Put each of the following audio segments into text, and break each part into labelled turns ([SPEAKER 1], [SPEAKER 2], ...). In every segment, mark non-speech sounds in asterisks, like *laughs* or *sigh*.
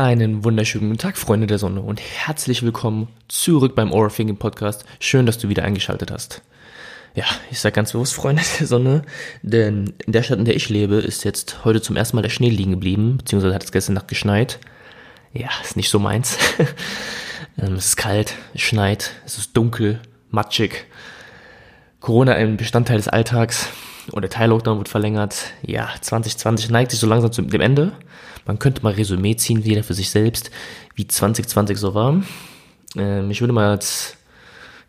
[SPEAKER 1] Einen wunderschönen guten Tag, Freunde der Sonne, und herzlich willkommen zurück beim Aura Thinking Podcast. Schön, dass du wieder eingeschaltet hast. Ja, ich sag ganz bewusst, Freunde der Sonne, denn in der Stadt, in der ich lebe, ist jetzt heute zum ersten Mal der Schnee liegen geblieben, beziehungsweise hat es gestern Nacht geschneit. Ja, ist nicht so meins. *laughs* Ähm, es ist kalt, es schneit, es ist dunkel, matschig. Corona ein Bestandteil des Alltags und der Teil-Lockdown wird verlängert. Ja, 2020 neigt sich so langsam zu dem Ende. Man könnte mal Resümee ziehen, wieder für sich selbst, wie 2020 so war. Ähm, ich würde mal als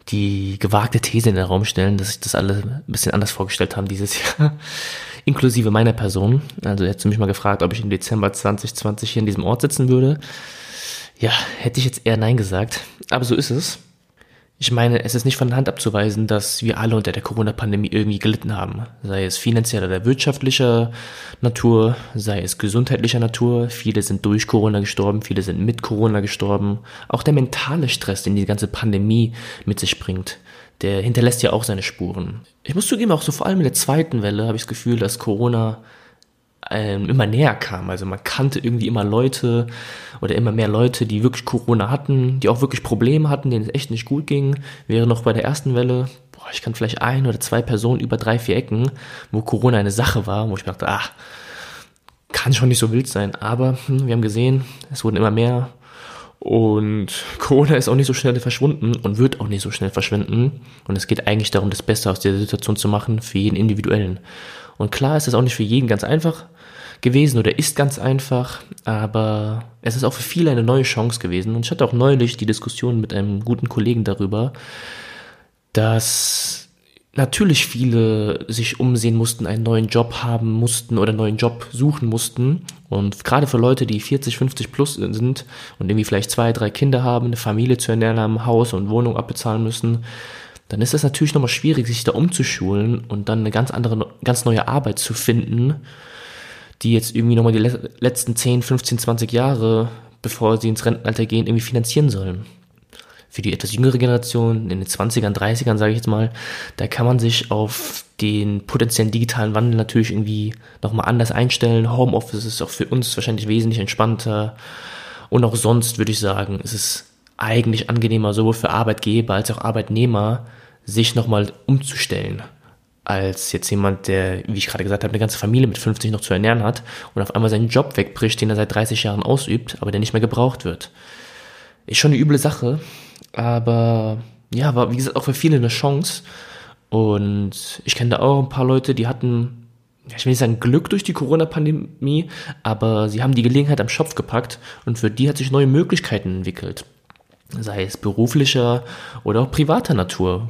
[SPEAKER 1] die gewagte These in den Raum stellen, dass sich das alle ein bisschen anders vorgestellt haben dieses Jahr. *laughs* Inklusive meiner Person. Also hättest du mich mal gefragt, ob ich im Dezember 2020 hier in diesem Ort sitzen würde. Ja, hätte ich jetzt eher Nein gesagt. Aber so ist es. Ich meine, es ist nicht von der Hand abzuweisen, dass wir alle unter der Corona-Pandemie irgendwie gelitten haben. Sei es finanzieller oder wirtschaftlicher Natur, sei es gesundheitlicher Natur. Viele sind durch Corona gestorben, viele sind mit Corona gestorben. Auch der mentale Stress, den die ganze Pandemie mit sich bringt, der hinterlässt ja auch seine Spuren. Ich muss zugeben, auch so vor allem in der zweiten Welle habe ich das Gefühl, dass Corona ähm, immer näher kam. Also man kannte irgendwie immer Leute oder immer mehr Leute, die wirklich Corona hatten, die auch wirklich Probleme hatten, denen es echt nicht gut ging. Wäre noch bei der ersten Welle, boah, ich kann vielleicht ein oder zwei Personen über drei, vier Ecken, wo Corona eine Sache war, wo ich dachte, ach, kann schon nicht so wild sein. Aber hm, wir haben gesehen, es wurden immer mehr. Und Corona ist auch nicht so schnell verschwunden und wird auch nicht so schnell verschwinden. Und es geht eigentlich darum, das Beste aus der Situation zu machen für jeden Individuellen. Und klar ist es auch nicht für jeden ganz einfach gewesen oder ist ganz einfach, aber es ist auch für viele eine neue Chance gewesen. Und ich hatte auch neulich die Diskussion mit einem guten Kollegen darüber, dass natürlich viele sich umsehen mussten, einen neuen Job haben mussten oder einen neuen Job suchen mussten. Und gerade für Leute, die 40, 50 plus sind und irgendwie vielleicht zwei, drei Kinder haben, eine Familie zu ernähren haben, Haus und Wohnung abbezahlen müssen, dann ist es natürlich nochmal schwierig, sich da umzuschulen und dann eine ganz andere, ganz neue Arbeit zu finden, die jetzt irgendwie nochmal die letzten 10, 15, 20 Jahre, bevor sie ins Rentenalter gehen, irgendwie finanzieren sollen. Für die etwas jüngere Generation, in den 20ern, 30ern, sage ich jetzt mal, da kann man sich auf den potenziellen digitalen Wandel natürlich irgendwie nochmal anders einstellen. Homeoffice ist auch für uns wahrscheinlich wesentlich entspannter. Und auch sonst würde ich sagen, ist es eigentlich angenehmer, sowohl für Arbeitgeber als auch Arbeitnehmer, sich nochmal umzustellen, als jetzt jemand, der, wie ich gerade gesagt habe, eine ganze Familie mit 50 noch zu ernähren hat und auf einmal seinen Job wegbricht, den er seit 30 Jahren ausübt, aber der nicht mehr gebraucht wird. Ist schon eine üble Sache, aber ja, war wie gesagt auch für viele eine Chance. Und ich kenne da auch ein paar Leute, die hatten, ich will nicht sagen Glück durch die Corona-Pandemie, aber sie haben die Gelegenheit am Schopf gepackt und für die hat sich neue Möglichkeiten entwickelt. Sei es beruflicher oder auch privater Natur.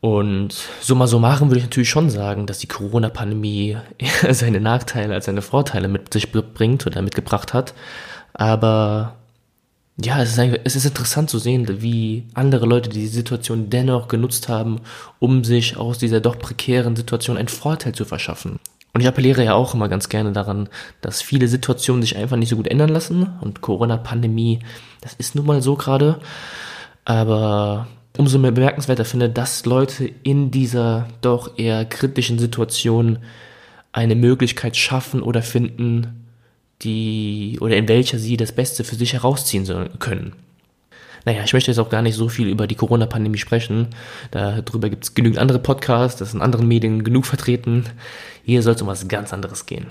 [SPEAKER 1] Und summa summarum würde ich natürlich schon sagen, dass die Corona-Pandemie eher *laughs* seine Nachteile als seine Vorteile mit sich bringt oder mitgebracht hat. Aber ja, es ist, es ist interessant zu sehen, wie andere Leute die Situation dennoch genutzt haben, um sich aus dieser doch prekären Situation einen Vorteil zu verschaffen. Und ich appelliere ja auch immer ganz gerne daran, dass viele Situationen sich einfach nicht so gut ändern lassen. Und Corona-Pandemie, das ist nun mal so gerade. Aber umso mehr bemerkenswerter finde, dass Leute in dieser doch eher kritischen Situation eine Möglichkeit schaffen oder finden, die oder in welcher sie das Beste für sich herausziehen können. Naja, ich möchte jetzt auch gar nicht so viel über die Corona-Pandemie sprechen. Darüber gibt es genügend andere Podcasts, das sind in anderen Medien genug vertreten. Hier soll es um was ganz anderes gehen.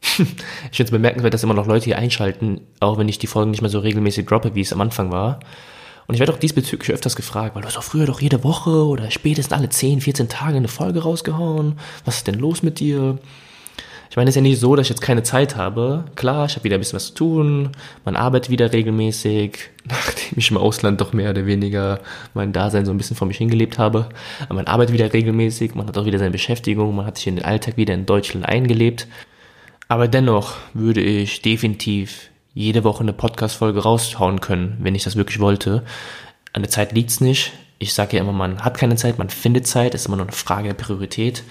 [SPEAKER 1] *laughs* ich finde es bemerkenswert, dass immer noch Leute hier einschalten, auch wenn ich die Folgen nicht mehr so regelmäßig droppe, wie es am Anfang war. Und ich werde auch diesbezüglich öfters gefragt, weil du hast doch früher doch jede Woche oder spätestens alle 10, 14 Tage eine Folge rausgehauen. Was ist denn los mit dir? Ich meine, es ist ja nicht so, dass ich jetzt keine Zeit habe. Klar, ich habe wieder ein bisschen was zu tun. Man arbeitet wieder regelmäßig, *laughs* nachdem ich im Ausland doch mehr oder weniger mein Dasein so ein bisschen vor mich hingelebt habe. Aber man arbeitet wieder regelmäßig, man hat auch wieder seine Beschäftigung, man hat sich in den Alltag wieder in Deutschland eingelebt. Aber dennoch würde ich definitiv jede Woche eine Podcast-Folge raushauen können, wenn ich das wirklich wollte. An der Zeit liegt's nicht. Ich sage ja immer, man hat keine Zeit, man findet Zeit, ist immer nur eine Frage der Priorität.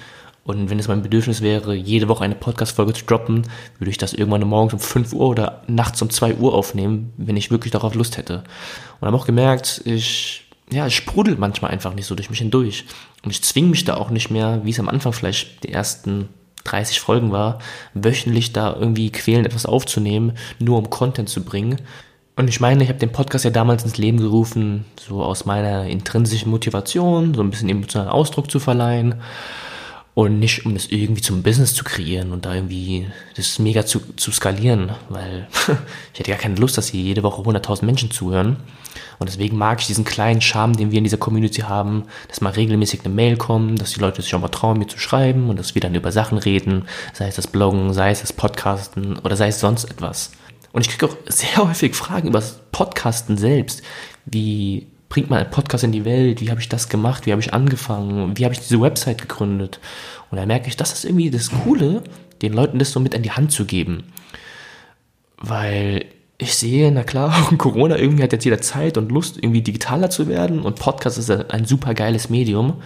[SPEAKER 1] Und wenn es mein Bedürfnis wäre, jede Woche eine Podcast-Folge zu droppen, würde ich das irgendwann morgens um 5 Uhr oder nachts um 2 Uhr aufnehmen, wenn ich wirklich darauf Lust hätte. Und habe auch gemerkt, ich, ja, es sprudelt manchmal einfach nicht so durch mich hindurch. Und ich zwinge mich da auch nicht mehr, wie es am Anfang vielleicht die ersten 30 Folgen war, wöchentlich da irgendwie quälen, etwas aufzunehmen, nur um Content zu bringen. Und ich meine, ich habe den Podcast ja damals ins Leben gerufen, so aus meiner intrinsischen Motivation, so ein bisschen emotionalen Ausdruck zu verleihen und nicht um das irgendwie zum Business zu kreieren und da irgendwie das mega zu, zu skalieren, weil *laughs* ich hätte gar keine Lust, dass hier jede Woche 100.000 Menschen zuhören. Und deswegen mag ich diesen kleinen Charme, den wir in dieser Community haben, dass mal regelmäßig eine Mail kommt, dass die Leute sich auch mal trauen, mir zu schreiben und dass wir dann über Sachen reden, sei es das Bloggen, sei es das Podcasten oder sei es sonst etwas. Und ich kriege auch *laughs* sehr häufig Fragen über das Podcasten selbst. Wie bringt man einen Podcast in die Welt? Wie habe ich das gemacht? Wie habe ich angefangen? Wie habe ich diese Website gegründet? Und da merke ich, das ist irgendwie das Coole, den Leuten das so mit an die Hand zu geben. Weil ich sehe, na klar, *laughs* Corona irgendwie hat jetzt jeder Zeit und Lust, irgendwie digitaler zu werden und Podcast ist ein super geiles Medium.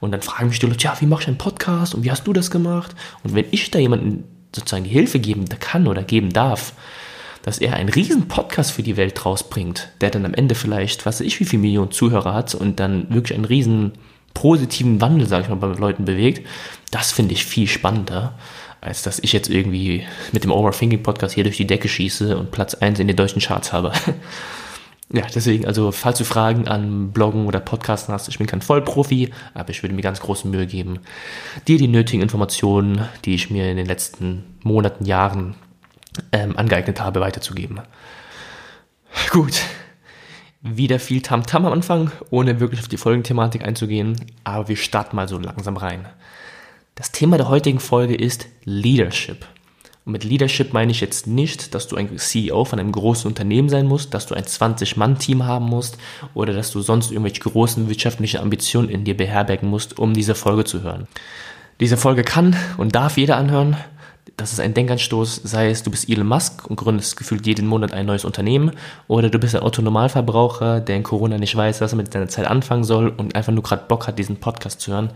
[SPEAKER 1] Und dann fragen mich die Leute, ja, wie mache ich einen Podcast und wie hast du das gemacht? Und wenn ich da jemanden sozusagen die Hilfe geben kann oder geben darf, dass er einen riesen Podcast für die Welt rausbringt, der dann am Ende vielleicht, was weiß ich, wie viele Millionen Zuhörer hat und dann wirklich einen riesen positiven Wandel, sage ich mal, bei Leuten bewegt, das finde ich viel spannender, als dass ich jetzt irgendwie mit dem Overthinking Podcast hier durch die Decke schieße und Platz 1 in den deutschen Charts habe. *laughs* ja, deswegen, also falls du Fragen an Bloggen oder Podcasten hast, ich bin kein Vollprofi, aber ich würde mir ganz große Mühe geben, dir die nötigen Informationen, die ich mir in den letzten Monaten, Jahren ähm, angeeignet habe, weiterzugeben. Gut, wieder viel Tamtam -Tam am Anfang, ohne wirklich auf die Folgenthematik einzugehen, aber wir starten mal so langsam rein. Das Thema der heutigen Folge ist Leadership. Und mit Leadership meine ich jetzt nicht, dass du ein CEO von einem großen Unternehmen sein musst, dass du ein 20-Mann-Team haben musst oder dass du sonst irgendwelche großen wirtschaftlichen Ambitionen in dir beherbergen musst, um diese Folge zu hören. Diese Folge kann und darf jeder anhören das ist ein Denkanstoß, sei es du bist Elon Musk und gründest gefühlt jeden Monat ein neues Unternehmen oder du bist ein Autonomalverbraucher, der in Corona nicht weiß, was er mit seiner Zeit anfangen soll und einfach nur gerade Bock hat, diesen Podcast zu hören.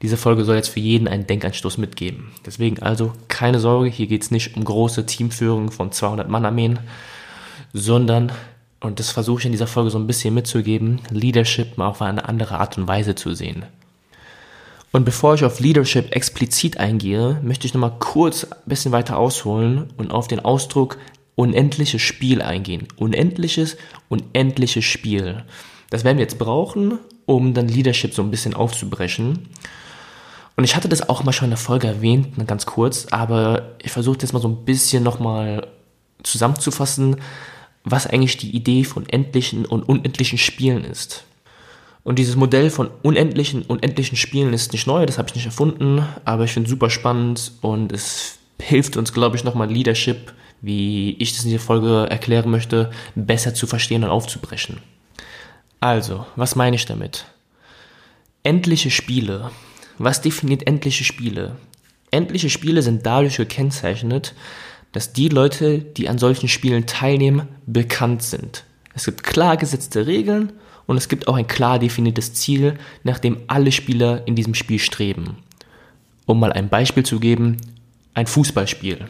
[SPEAKER 1] Diese Folge soll jetzt für jeden einen Denkanstoß mitgeben. Deswegen also keine Sorge, hier geht es nicht um große Teamführung von 200 Mann-Armeen, sondern, und das versuche ich in dieser Folge so ein bisschen mitzugeben, Leadership mal auf eine andere Art und Weise zu sehen. Und bevor ich auf Leadership explizit eingehe, möchte ich nochmal kurz ein bisschen weiter ausholen und auf den Ausdruck unendliches Spiel eingehen. Unendliches, unendliches Spiel. Das werden wir jetzt brauchen, um dann Leadership so ein bisschen aufzubrechen. Und ich hatte das auch mal schon in der Folge erwähnt, ganz kurz, aber ich versuche jetzt mal so ein bisschen nochmal zusammenzufassen, was eigentlich die Idee von endlichen und unendlichen Spielen ist. Und dieses Modell von unendlichen, unendlichen Spielen ist nicht neu, das habe ich nicht erfunden, aber ich finde es super spannend und es hilft uns, glaube ich, nochmal Leadership, wie ich das in dieser Folge erklären möchte, besser zu verstehen und aufzubrechen. Also, was meine ich damit? Endliche Spiele. Was definiert endliche Spiele? Endliche Spiele sind dadurch gekennzeichnet, dass die Leute, die an solchen Spielen teilnehmen, bekannt sind. Es gibt klar gesetzte Regeln und es gibt auch ein klar definiertes Ziel, nach dem alle Spieler in diesem Spiel streben. Um mal ein Beispiel zu geben, ein Fußballspiel.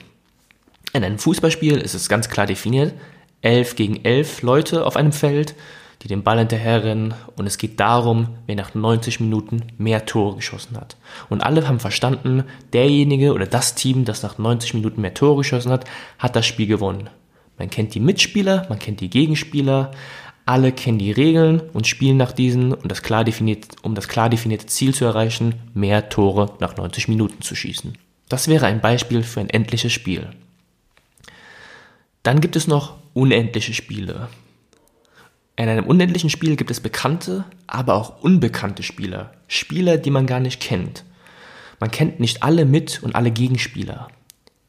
[SPEAKER 1] In einem Fußballspiel ist es ganz klar definiert, elf gegen elf Leute auf einem Feld, die den Ball hinterherrennen und es geht darum, wer nach 90 Minuten mehr Tore geschossen hat. Und alle haben verstanden, derjenige oder das Team, das nach 90 Minuten mehr Tore geschossen hat, hat das Spiel gewonnen. Man kennt die Mitspieler, man kennt die Gegenspieler, alle kennen die Regeln und spielen nach diesen, und das klar definiert, um das klar definierte Ziel zu erreichen, mehr Tore nach 90 Minuten zu schießen. Das wäre ein Beispiel für ein endliches Spiel. Dann gibt es noch unendliche Spiele. In einem unendlichen Spiel gibt es bekannte, aber auch unbekannte Spieler. Spieler, die man gar nicht kennt. Man kennt nicht alle Mit- und alle Gegenspieler.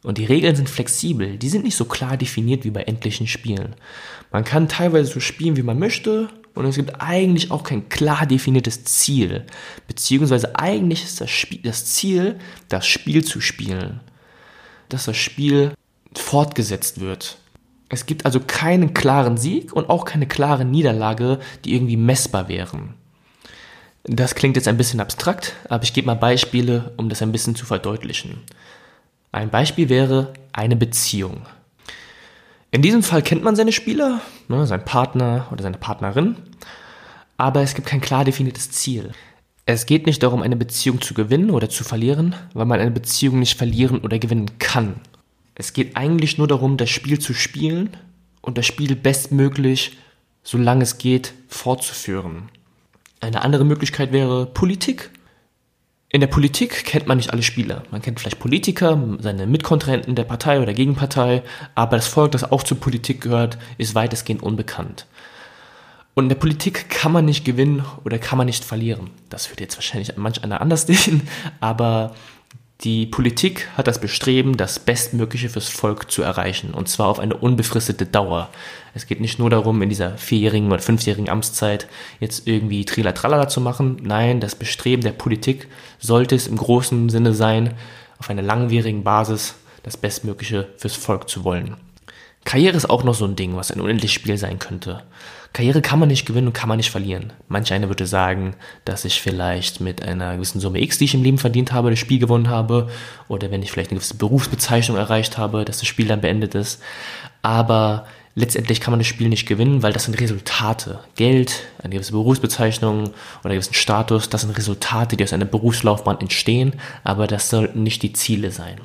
[SPEAKER 1] Und die Regeln sind flexibel, die sind nicht so klar definiert wie bei endlichen Spielen. Man kann teilweise so spielen, wie man möchte, und es gibt eigentlich auch kein klar definiertes Ziel. Beziehungsweise eigentlich ist das, Spiel, das Ziel, das Spiel zu spielen. Dass das Spiel fortgesetzt wird. Es gibt also keinen klaren Sieg und auch keine klare Niederlage, die irgendwie messbar wären. Das klingt jetzt ein bisschen abstrakt, aber ich gebe mal Beispiele, um das ein bisschen zu verdeutlichen. Ein Beispiel wäre eine Beziehung. In diesem Fall kennt man seine Spieler, ne, seinen Partner oder seine Partnerin, aber es gibt kein klar definiertes Ziel. Es geht nicht darum, eine Beziehung zu gewinnen oder zu verlieren, weil man eine Beziehung nicht verlieren oder gewinnen kann. Es geht eigentlich nur darum, das Spiel zu spielen und das Spiel bestmöglich, solange es geht, fortzuführen. Eine andere Möglichkeit wäre Politik. In der Politik kennt man nicht alle Spieler. Man kennt vielleicht Politiker, seine Mitkontrahenten der Partei oder Gegenpartei, aber das Volk, das auch zur Politik gehört, ist weitestgehend unbekannt. Und in der Politik kann man nicht gewinnen oder kann man nicht verlieren. Das wird jetzt wahrscheinlich manch einer anders *laughs* sehen, aber die Politik hat das Bestreben, das Bestmögliche fürs Volk zu erreichen, und zwar auf eine unbefristete Dauer. Es geht nicht nur darum, in dieser vierjährigen oder fünfjährigen Amtszeit jetzt irgendwie Trila zu machen. Nein, das Bestreben der Politik sollte es im großen Sinne sein, auf einer langwierigen Basis das Bestmögliche fürs Volk zu wollen. Karriere ist auch noch so ein Ding, was ein unendliches Spiel sein könnte. Karriere kann man nicht gewinnen und kann man nicht verlieren. Manch einer würde sagen, dass ich vielleicht mit einer gewissen Summe X, die ich im Leben verdient habe, das Spiel gewonnen habe. Oder wenn ich vielleicht eine gewisse Berufsbezeichnung erreicht habe, dass das Spiel dann beendet ist. Aber letztendlich kann man das Spiel nicht gewinnen, weil das sind Resultate. Geld, eine gewisse Berufsbezeichnung oder einen gewissen Status, das sind Resultate, die aus einer Berufslaufbahn entstehen, aber das sollten nicht die Ziele sein.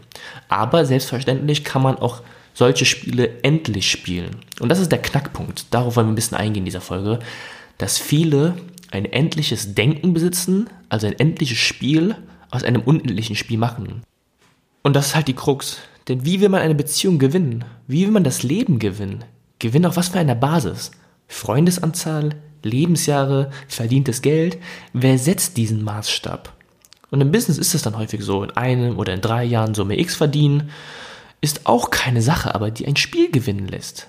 [SPEAKER 1] Aber selbstverständlich kann man auch solche Spiele endlich spielen. Und das ist der Knackpunkt. Darauf wollen wir ein bisschen eingehen in dieser Folge, dass viele ein endliches Denken besitzen, also ein endliches Spiel aus einem unendlichen Spiel machen. Und das ist halt die Krux. Denn wie will man eine Beziehung gewinnen? Wie will man das Leben gewinnen? Gewinnen auf was für einer Basis? Freundesanzahl, Lebensjahre, verdientes Geld? Wer setzt diesen Maßstab? Und im Business ist es dann häufig so, in einem oder in drei Jahren Summe X verdienen ist auch keine Sache, aber die ein Spiel gewinnen lässt.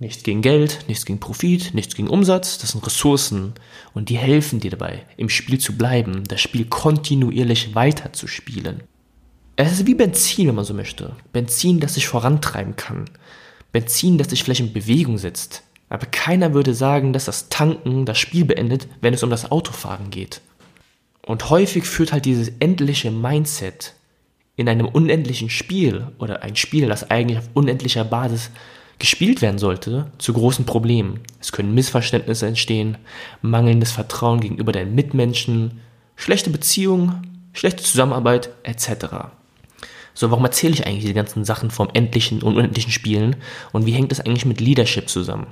[SPEAKER 1] Nichts gegen Geld, nichts gegen Profit, nichts gegen Umsatz, das sind Ressourcen und die helfen dir dabei, im Spiel zu bleiben, das Spiel kontinuierlich weiter zu spielen. Es ist wie Benzin, wenn man so möchte. Benzin, das sich vorantreiben kann. Benzin, das sich vielleicht in Bewegung setzt. Aber keiner würde sagen, dass das Tanken das Spiel beendet, wenn es um das Autofahren geht. Und häufig führt halt dieses endliche Mindset in einem unendlichen Spiel oder ein Spiel, das eigentlich auf unendlicher Basis gespielt werden sollte, zu großen Problemen. Es können Missverständnisse entstehen, mangelndes Vertrauen gegenüber deinen Mitmenschen, schlechte Beziehungen, schlechte Zusammenarbeit etc. So, warum erzähle ich eigentlich diese ganzen Sachen vom endlichen und unendlichen Spielen und wie hängt das eigentlich mit Leadership zusammen?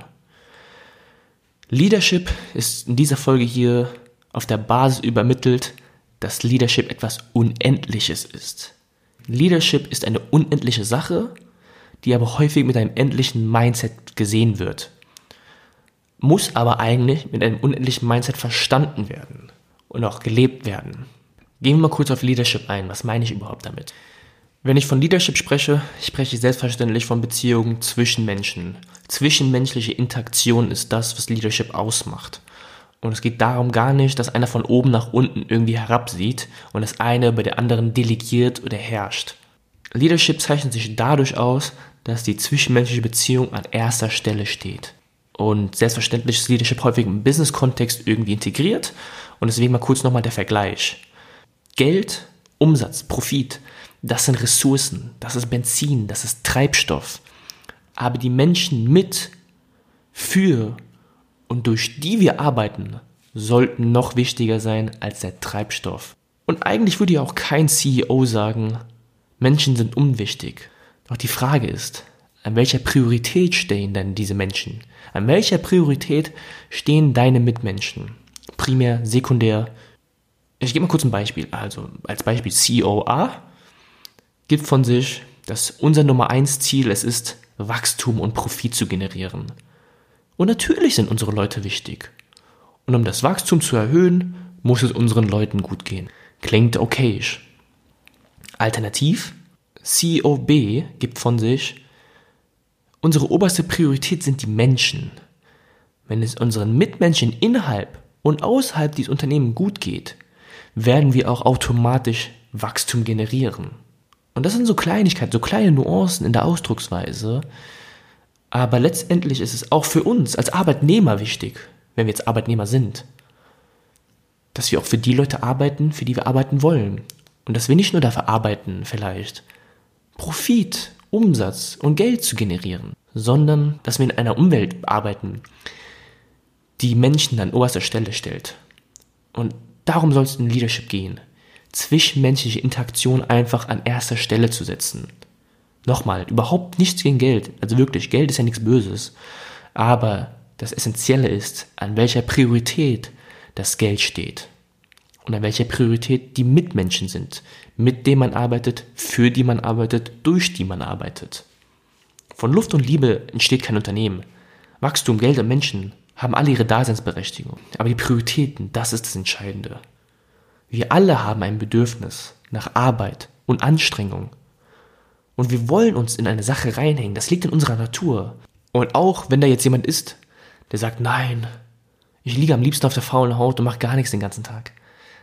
[SPEAKER 1] Leadership ist in dieser Folge hier auf der Basis übermittelt, dass Leadership etwas Unendliches ist. Leadership ist eine unendliche Sache, die aber häufig mit einem endlichen Mindset gesehen wird. Muss aber eigentlich mit einem unendlichen Mindset verstanden werden und auch gelebt werden. Gehen wir mal kurz auf Leadership ein. Was meine ich überhaupt damit? Wenn ich von Leadership spreche, spreche ich selbstverständlich von Beziehungen zwischen Menschen. Zwischenmenschliche Interaktion ist das, was Leadership ausmacht. Und es geht darum gar nicht, dass einer von oben nach unten irgendwie herabsieht und das eine bei der anderen delegiert oder herrscht. Leadership zeichnet sich dadurch aus, dass die zwischenmenschliche Beziehung an erster Stelle steht. Und selbstverständlich ist Leadership häufig im Business-Kontext irgendwie integriert. Und deswegen mal kurz nochmal der Vergleich. Geld, Umsatz, Profit, das sind Ressourcen, das ist Benzin, das ist Treibstoff. Aber die Menschen mit, für und durch die wir arbeiten, sollten noch wichtiger sein als der Treibstoff. Und eigentlich würde ja auch kein CEO sagen, Menschen sind unwichtig. Doch die Frage ist, an welcher Priorität stehen denn diese Menschen? An welcher Priorität stehen deine Mitmenschen? Primär, sekundär. Ich gebe mal kurz ein Beispiel. Also als Beispiel CEO A gibt von sich, dass unser Nummer eins Ziel es ist, Wachstum und Profit zu generieren. Und natürlich sind unsere Leute wichtig. Und um das Wachstum zu erhöhen, muss es unseren Leuten gut gehen. Klingt okayisch. Alternativ, CEO B gibt von sich, unsere oberste Priorität sind die Menschen. Wenn es unseren Mitmenschen innerhalb und außerhalb dieses Unternehmens gut geht, werden wir auch automatisch Wachstum generieren. Und das sind so Kleinigkeiten, so kleine Nuancen in der Ausdrucksweise, aber letztendlich ist es auch für uns als Arbeitnehmer wichtig, wenn wir jetzt Arbeitnehmer sind, dass wir auch für die Leute arbeiten, für die wir arbeiten wollen. Und dass wir nicht nur dafür arbeiten, vielleicht Profit, Umsatz und Geld zu generieren, sondern dass wir in einer Umwelt arbeiten, die Menschen an oberster Stelle stellt. Und Darum soll es in Leadership gehen. Zwischenmenschliche Interaktion einfach an erster Stelle zu setzen. Nochmal, überhaupt nichts gegen Geld. Also wirklich, Geld ist ja nichts Böses. Aber das Essentielle ist, an welcher Priorität das Geld steht. Und an welcher Priorität die Mitmenschen sind, mit denen man arbeitet, für die man arbeitet, durch die man arbeitet. Von Luft und Liebe entsteht kein Unternehmen. Wachstum, Geld und Menschen haben alle ihre Daseinsberechtigung. Aber die Prioritäten, das ist das Entscheidende. Wir alle haben ein Bedürfnis nach Arbeit und Anstrengung. Und wir wollen uns in eine Sache reinhängen. Das liegt in unserer Natur. Und auch wenn da jetzt jemand ist, der sagt, nein, ich liege am liebsten auf der faulen Haut und mache gar nichts den ganzen Tag.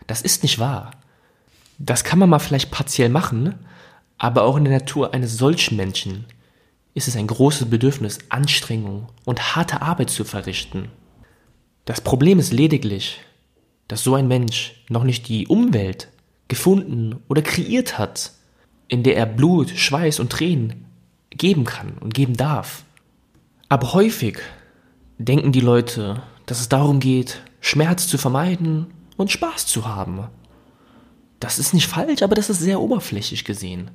[SPEAKER 1] Das ist nicht wahr. Das kann man mal vielleicht partiell machen, aber auch in der Natur eines solchen Menschen ist es ein großes Bedürfnis, Anstrengung und harte Arbeit zu verrichten. Das Problem ist lediglich, dass so ein Mensch noch nicht die Umwelt gefunden oder kreiert hat, in der er Blut, Schweiß und Tränen geben kann und geben darf. Aber häufig denken die Leute, dass es darum geht, Schmerz zu vermeiden und Spaß zu haben. Das ist nicht falsch, aber das ist sehr oberflächlich gesehen.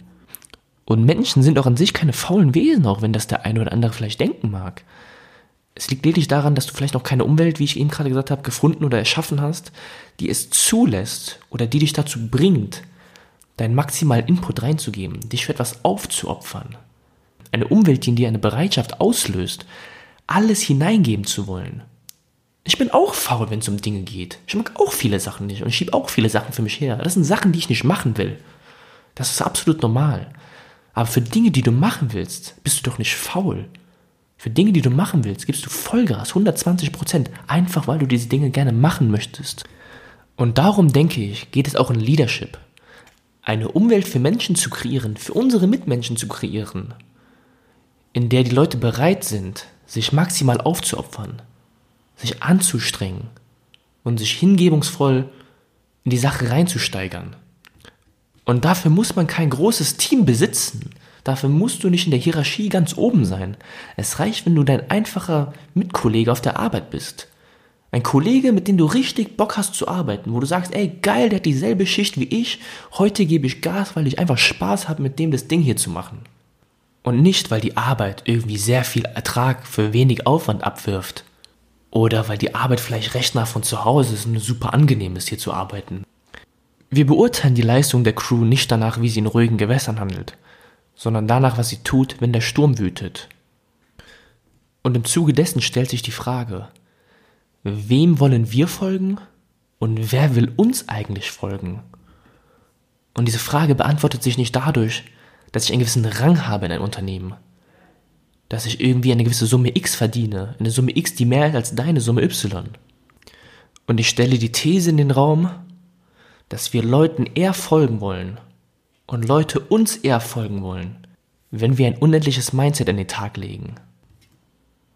[SPEAKER 1] Und Menschen sind auch an sich keine faulen Wesen, auch wenn das der eine oder andere vielleicht denken mag. Es liegt lediglich daran, dass du vielleicht noch keine Umwelt, wie ich eben gerade gesagt habe, gefunden oder erschaffen hast, die es zulässt oder die dich dazu bringt, deinen maximalen Input reinzugeben, dich für etwas aufzuopfern. Eine Umwelt, die in dir eine Bereitschaft auslöst, alles hineingeben zu wollen. Ich bin auch faul, wenn es um Dinge geht. Ich mag auch viele Sachen nicht und ich schiebe auch viele Sachen für mich her. Das sind Sachen, die ich nicht machen will. Das ist absolut normal. Aber für Dinge, die du machen willst, bist du doch nicht faul. Für Dinge, die du machen willst, gibst du Vollgas, 120 Prozent, einfach weil du diese Dinge gerne machen möchtest. Und darum denke ich, geht es auch in Leadership. Eine Umwelt für Menschen zu kreieren, für unsere Mitmenschen zu kreieren, in der die Leute bereit sind, sich maximal aufzuopfern, sich anzustrengen und sich hingebungsvoll in die Sache reinzusteigern. Und dafür muss man kein großes Team besitzen. Dafür musst du nicht in der Hierarchie ganz oben sein. Es reicht, wenn du dein einfacher Mitkollege auf der Arbeit bist. Ein Kollege, mit dem du richtig Bock hast zu arbeiten, wo du sagst, ey, geil, der hat dieselbe Schicht wie ich, heute gebe ich Gas, weil ich einfach Spaß habe, mit dem das Ding hier zu machen. Und nicht, weil die Arbeit irgendwie sehr viel Ertrag für wenig Aufwand abwirft. Oder weil die Arbeit vielleicht recht nah von zu Hause ist und super angenehm ist, hier zu arbeiten. Wir beurteilen die Leistung der Crew nicht danach, wie sie in ruhigen Gewässern handelt, sondern danach, was sie tut, wenn der Sturm wütet. Und im Zuge dessen stellt sich die Frage, wem wollen wir folgen und wer will uns eigentlich folgen? Und diese Frage beantwortet sich nicht dadurch, dass ich einen gewissen Rang habe in einem Unternehmen, dass ich irgendwie eine gewisse Summe X verdiene, eine Summe X, die mehr ist als deine Summe Y. Und ich stelle die These in den Raum, dass wir Leuten eher folgen wollen und Leute uns eher folgen wollen, wenn wir ein unendliches Mindset an den Tag legen.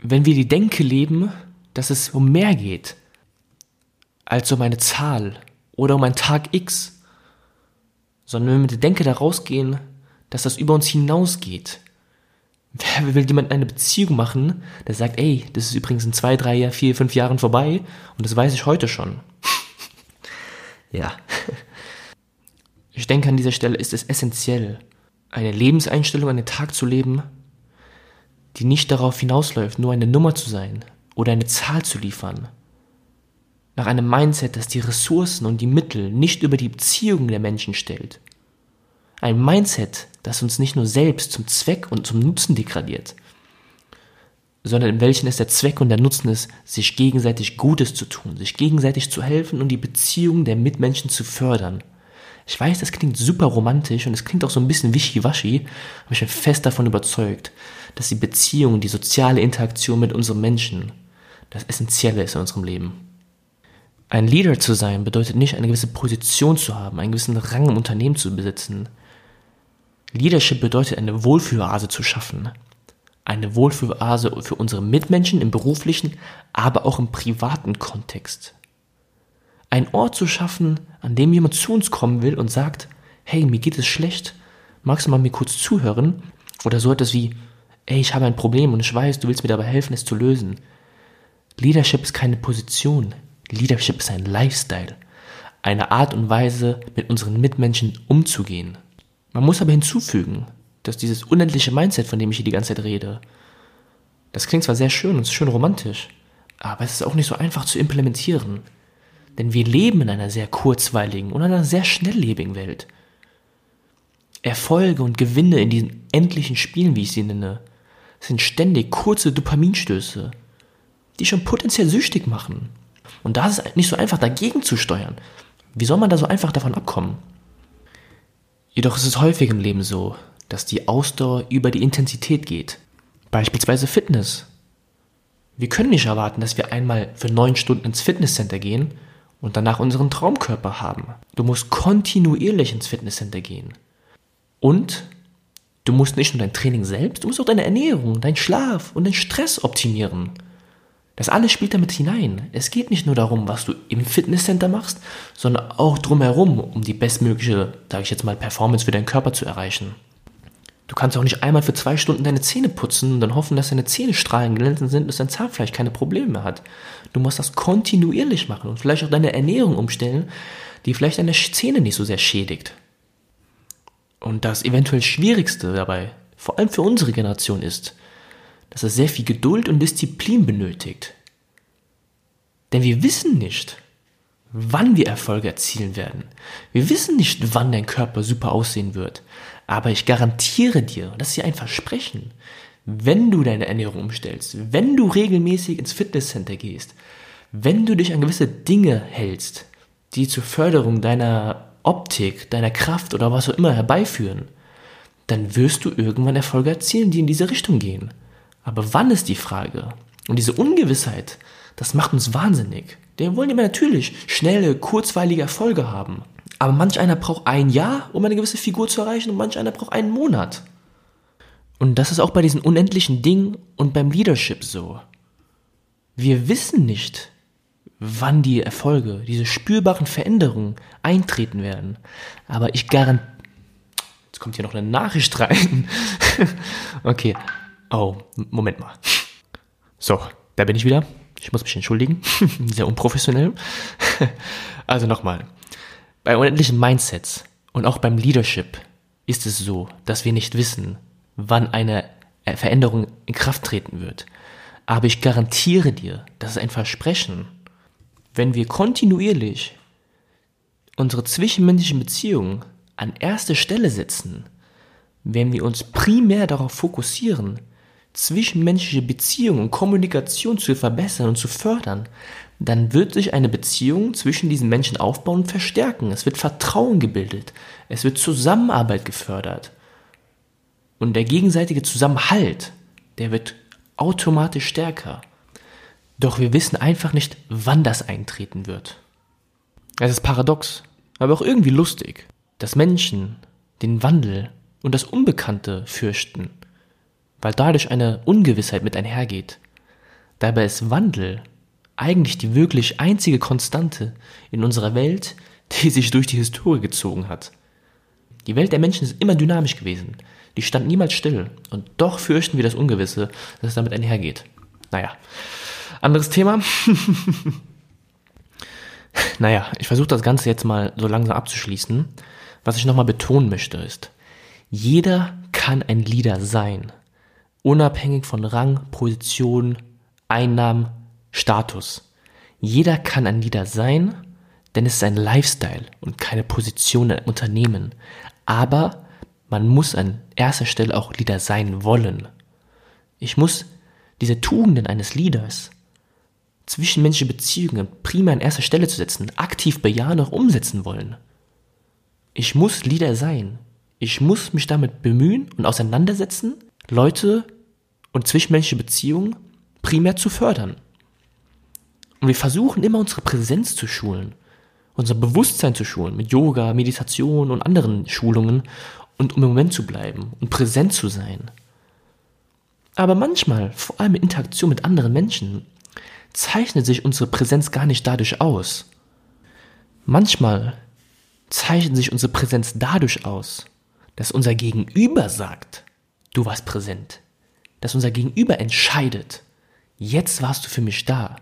[SPEAKER 1] Wenn wir die Denke leben, dass es um mehr geht als um eine Zahl oder um einen Tag X, sondern wenn wir mit der Denke da rausgehen, dass das über uns hinausgeht. Wer will jemand eine Beziehung machen, der sagt, ey, das ist übrigens in zwei, drei, vier, fünf Jahren vorbei und das weiß ich heute schon. *laughs* ja. Ich denke, an dieser Stelle ist es essentiell, eine Lebenseinstellung an den Tag zu leben, die nicht darauf hinausläuft, nur eine Nummer zu sein oder eine Zahl zu liefern. Nach einem Mindset, das die Ressourcen und die Mittel nicht über die Beziehungen der Menschen stellt. Ein Mindset, das uns nicht nur selbst zum Zweck und zum Nutzen degradiert, sondern in welchen es der Zweck und der Nutzen ist, sich gegenseitig Gutes zu tun, sich gegenseitig zu helfen und die Beziehungen der Mitmenschen zu fördern. Ich weiß, das klingt super romantisch und es klingt auch so ein bisschen wischiwaschi, aber ich bin fest davon überzeugt, dass die Beziehung, die soziale Interaktion mit unseren Menschen das Essentielle ist in unserem Leben. Ein Leader zu sein bedeutet nicht, eine gewisse Position zu haben, einen gewissen Rang im Unternehmen zu besitzen. Leadership bedeutet, eine Wohlfühloase zu schaffen. Eine Wohlfühloase für unsere Mitmenschen im beruflichen, aber auch im privaten Kontext einen Ort zu schaffen, an dem jemand zu uns kommen will und sagt, hey, mir geht es schlecht, magst du mal mir kurz zuhören? Oder so etwas wie, ey, ich habe ein Problem und ich weiß, du willst mir dabei helfen, es zu lösen. Leadership ist keine Position. Leadership ist ein Lifestyle. eine Art und Weise, mit unseren Mitmenschen umzugehen. Man muss aber hinzufügen, dass dieses unendliche Mindset, von dem ich hier die ganze Zeit rede, das klingt zwar sehr schön und schön romantisch, aber es ist auch nicht so einfach zu implementieren. Denn wir leben in einer sehr kurzweiligen und einer sehr schnelllebigen Welt. Erfolge und Gewinne in diesen endlichen Spielen, wie ich sie nenne, sind ständig kurze Dopaminstöße, die schon potenziell süchtig machen. Und da ist es nicht so einfach dagegen zu steuern. Wie soll man da so einfach davon abkommen? Jedoch ist es häufig im Leben so, dass die Ausdauer über die Intensität geht. Beispielsweise Fitness. Wir können nicht erwarten, dass wir einmal für neun Stunden ins Fitnesscenter gehen und danach unseren Traumkörper haben. Du musst kontinuierlich ins Fitnesscenter gehen. Und du musst nicht nur dein Training selbst, du musst auch deine Ernährung, deinen Schlaf und den Stress optimieren. Das alles spielt damit hinein. Es geht nicht nur darum, was du im Fitnesscenter machst, sondern auch drumherum, um die bestmögliche, sage ich jetzt mal, Performance für deinen Körper zu erreichen. Du kannst auch nicht einmal für zwei Stunden deine Zähne putzen und dann hoffen, dass deine Zähne strahlend glänzend sind, dass dein Zahnfleisch keine Probleme mehr hat. Du musst das kontinuierlich machen und vielleicht auch deine Ernährung umstellen, die vielleicht deine Zähne nicht so sehr schädigt. Und das eventuell Schwierigste dabei, vor allem für unsere Generation, ist, dass es sehr viel Geduld und Disziplin benötigt. Denn wir wissen nicht, wann wir Erfolge erzielen werden. Wir wissen nicht, wann dein Körper super aussehen wird. Aber ich garantiere dir, das ist ja ein Versprechen, wenn du deine Ernährung umstellst, wenn du regelmäßig ins Fitnesscenter gehst, wenn du dich an gewisse Dinge hältst, die zur Förderung deiner Optik, deiner Kraft oder was auch immer herbeiführen, dann wirst du irgendwann Erfolge erzielen, die in diese Richtung gehen. Aber wann ist die Frage? Und diese Ungewissheit, das macht uns wahnsinnig. Wir wollen immer natürlich schnelle, kurzweilige Erfolge haben. Aber manch einer braucht ein Jahr, um eine gewisse Figur zu erreichen und manch einer braucht einen Monat. Und das ist auch bei diesen unendlichen Dingen und beim Leadership so. Wir wissen nicht, wann die Erfolge, diese spürbaren Veränderungen eintreten werden. Aber ich garantiere, jetzt kommt hier noch eine Nachricht rein. *laughs* okay. Oh, Moment mal. So, da bin ich wieder. Ich muss mich entschuldigen. *laughs* Sehr unprofessionell. *laughs* also nochmal. Bei unendlichen Mindsets und auch beim Leadership ist es so, dass wir nicht wissen, wann eine Veränderung in Kraft treten wird. Aber ich garantiere dir, das ist ein Versprechen, wenn wir kontinuierlich unsere zwischenmenschlichen Beziehungen an erste Stelle setzen, wenn wir uns primär darauf fokussieren, zwischenmenschliche Beziehungen und Kommunikation zu verbessern und zu fördern, dann wird sich eine Beziehung zwischen diesen Menschen aufbauen und verstärken. Es wird Vertrauen gebildet. Es wird Zusammenarbeit gefördert. Und der gegenseitige Zusammenhalt, der wird automatisch stärker. Doch wir wissen einfach nicht, wann das eintreten wird. Es ist paradox, aber auch irgendwie lustig, dass Menschen den Wandel und das Unbekannte fürchten, weil dadurch eine Ungewissheit mit einhergeht. Dabei ist Wandel eigentlich die wirklich einzige Konstante in unserer Welt, die sich durch die Historie gezogen hat. Die Welt der Menschen ist immer dynamisch gewesen. Die stand niemals still. Und doch fürchten wir das Ungewisse, das damit einhergeht. Naja, anderes Thema. *laughs* naja, ich versuche das Ganze jetzt mal so langsam abzuschließen. Was ich nochmal betonen möchte ist, jeder kann ein Leader sein. Unabhängig von Rang, Position, Einnahmen, Status. Jeder kann ein Leader sein, denn es ist ein Lifestyle und keine Position in einem Unternehmen. Aber man muss an erster Stelle auch Leader sein wollen. Ich muss diese Tugenden eines Leaders, zwischenmenschliche Beziehungen primär an erster Stelle zu setzen, aktiv bejahen und umsetzen wollen. Ich muss Leader sein. Ich muss mich damit bemühen und auseinandersetzen, Leute und zwischenmenschliche Beziehungen primär zu fördern. Und wir versuchen immer unsere Präsenz zu schulen, unser Bewusstsein zu schulen mit Yoga, Meditation und anderen Schulungen und um im Moment zu bleiben und präsent zu sein. Aber manchmal, vor allem in Interaktion mit anderen Menschen, zeichnet sich unsere Präsenz gar nicht dadurch aus. Manchmal zeichnet sich unsere Präsenz dadurch aus, dass unser Gegenüber sagt, du warst präsent. Dass unser Gegenüber entscheidet, jetzt warst du für mich da.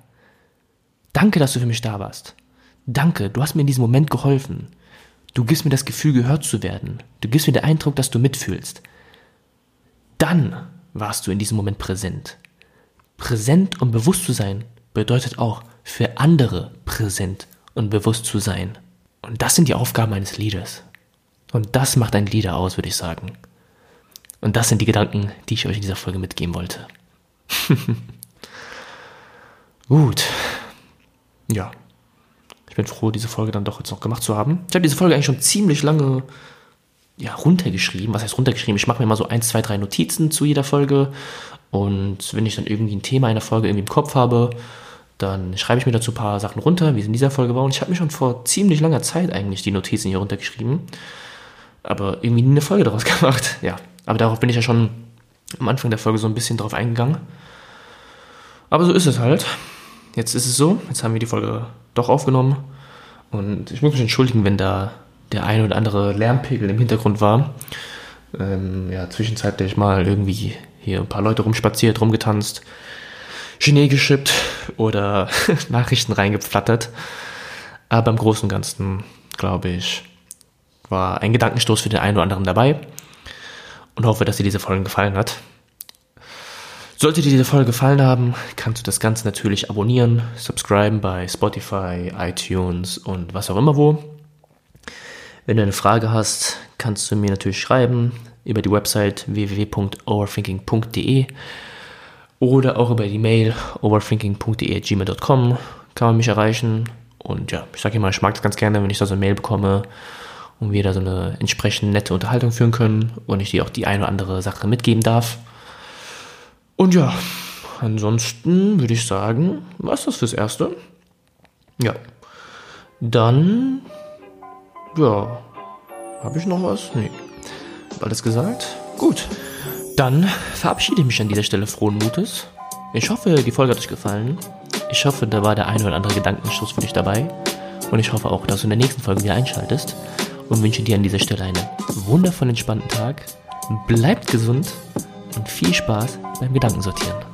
[SPEAKER 1] Danke, dass du für mich da warst. danke, du hast mir in diesem Moment geholfen. Du gibst mir das Gefühl, gehört zu werden. Du gibst mir den Eindruck, dass du mitfühlst. Dann warst du in diesem Moment präsent. Präsent und bewusst zu sein bedeutet auch für andere präsent und bewusst zu sein. Und das sind die Aufgaben eines Leaders. Und das macht ein Leader aus, würde ich sagen. Und das sind die Gedanken, die ich euch in dieser Folge mitgeben wollte. *laughs* Gut. Ja. Ich bin froh, diese Folge dann doch jetzt noch gemacht zu haben. Ich habe diese Folge eigentlich schon ziemlich lange ja, runtergeschrieben. Was heißt runtergeschrieben? Ich mache mir mal so ein, zwei, drei Notizen zu jeder Folge. Und wenn ich dann irgendwie ein Thema einer Folge irgendwie im Kopf habe, dann schreibe ich mir dazu ein paar Sachen runter, wie es in dieser Folge war. Und ich habe mir schon vor ziemlich langer Zeit eigentlich die Notizen hier runtergeschrieben. Aber irgendwie nie eine Folge daraus *laughs* gemacht. Ja, aber darauf bin ich ja schon am Anfang der Folge so ein bisschen drauf eingegangen. Aber so ist es halt. Jetzt ist es so, jetzt haben wir die Folge doch aufgenommen. Und ich muss mich entschuldigen, wenn da der ein oder andere Lärmpegel im Hintergrund war. Ähm, ja, zwischenzeitlich mal irgendwie hier ein paar Leute rumspaziert, rumgetanzt, Schnee geschippt oder *laughs* Nachrichten reingepflattert. Aber im Großen und Ganzen, glaube ich, war ein Gedankenstoß für den einen oder anderen dabei und hoffe, dass dir diese Folge gefallen hat. Sollte dir diese Folge gefallen haben, kannst du das Ganze natürlich abonnieren, subscriben bei Spotify, iTunes und was auch immer wo. Wenn du eine Frage hast, kannst du mir natürlich schreiben über die Website www.overthinking.de oder auch über die Mail overthinking.de.gmail.com kann man mich erreichen. Und ja, ich sage immer, ich mag das ganz gerne, wenn ich da so eine Mail bekomme und wir da so eine entsprechend nette Unterhaltung führen können und ich dir auch die eine oder andere Sache mitgeben darf. Und ja, ansonsten würde ich sagen, was das fürs Erste. Ja. Dann ja. Habe ich noch was? Nee. Hab alles gesagt? Gut. Dann verabschiede ich mich an dieser Stelle frohen Mutes. Ich hoffe, die Folge hat euch gefallen. Ich hoffe, da war der ein oder andere Gedankenschuss für dich dabei. Und ich hoffe auch, dass du in der nächsten Folge wieder einschaltest. Und wünsche dir an dieser Stelle einen wundervollen, entspannten Tag. Bleibt gesund und viel Spaß beim Gedankensortieren.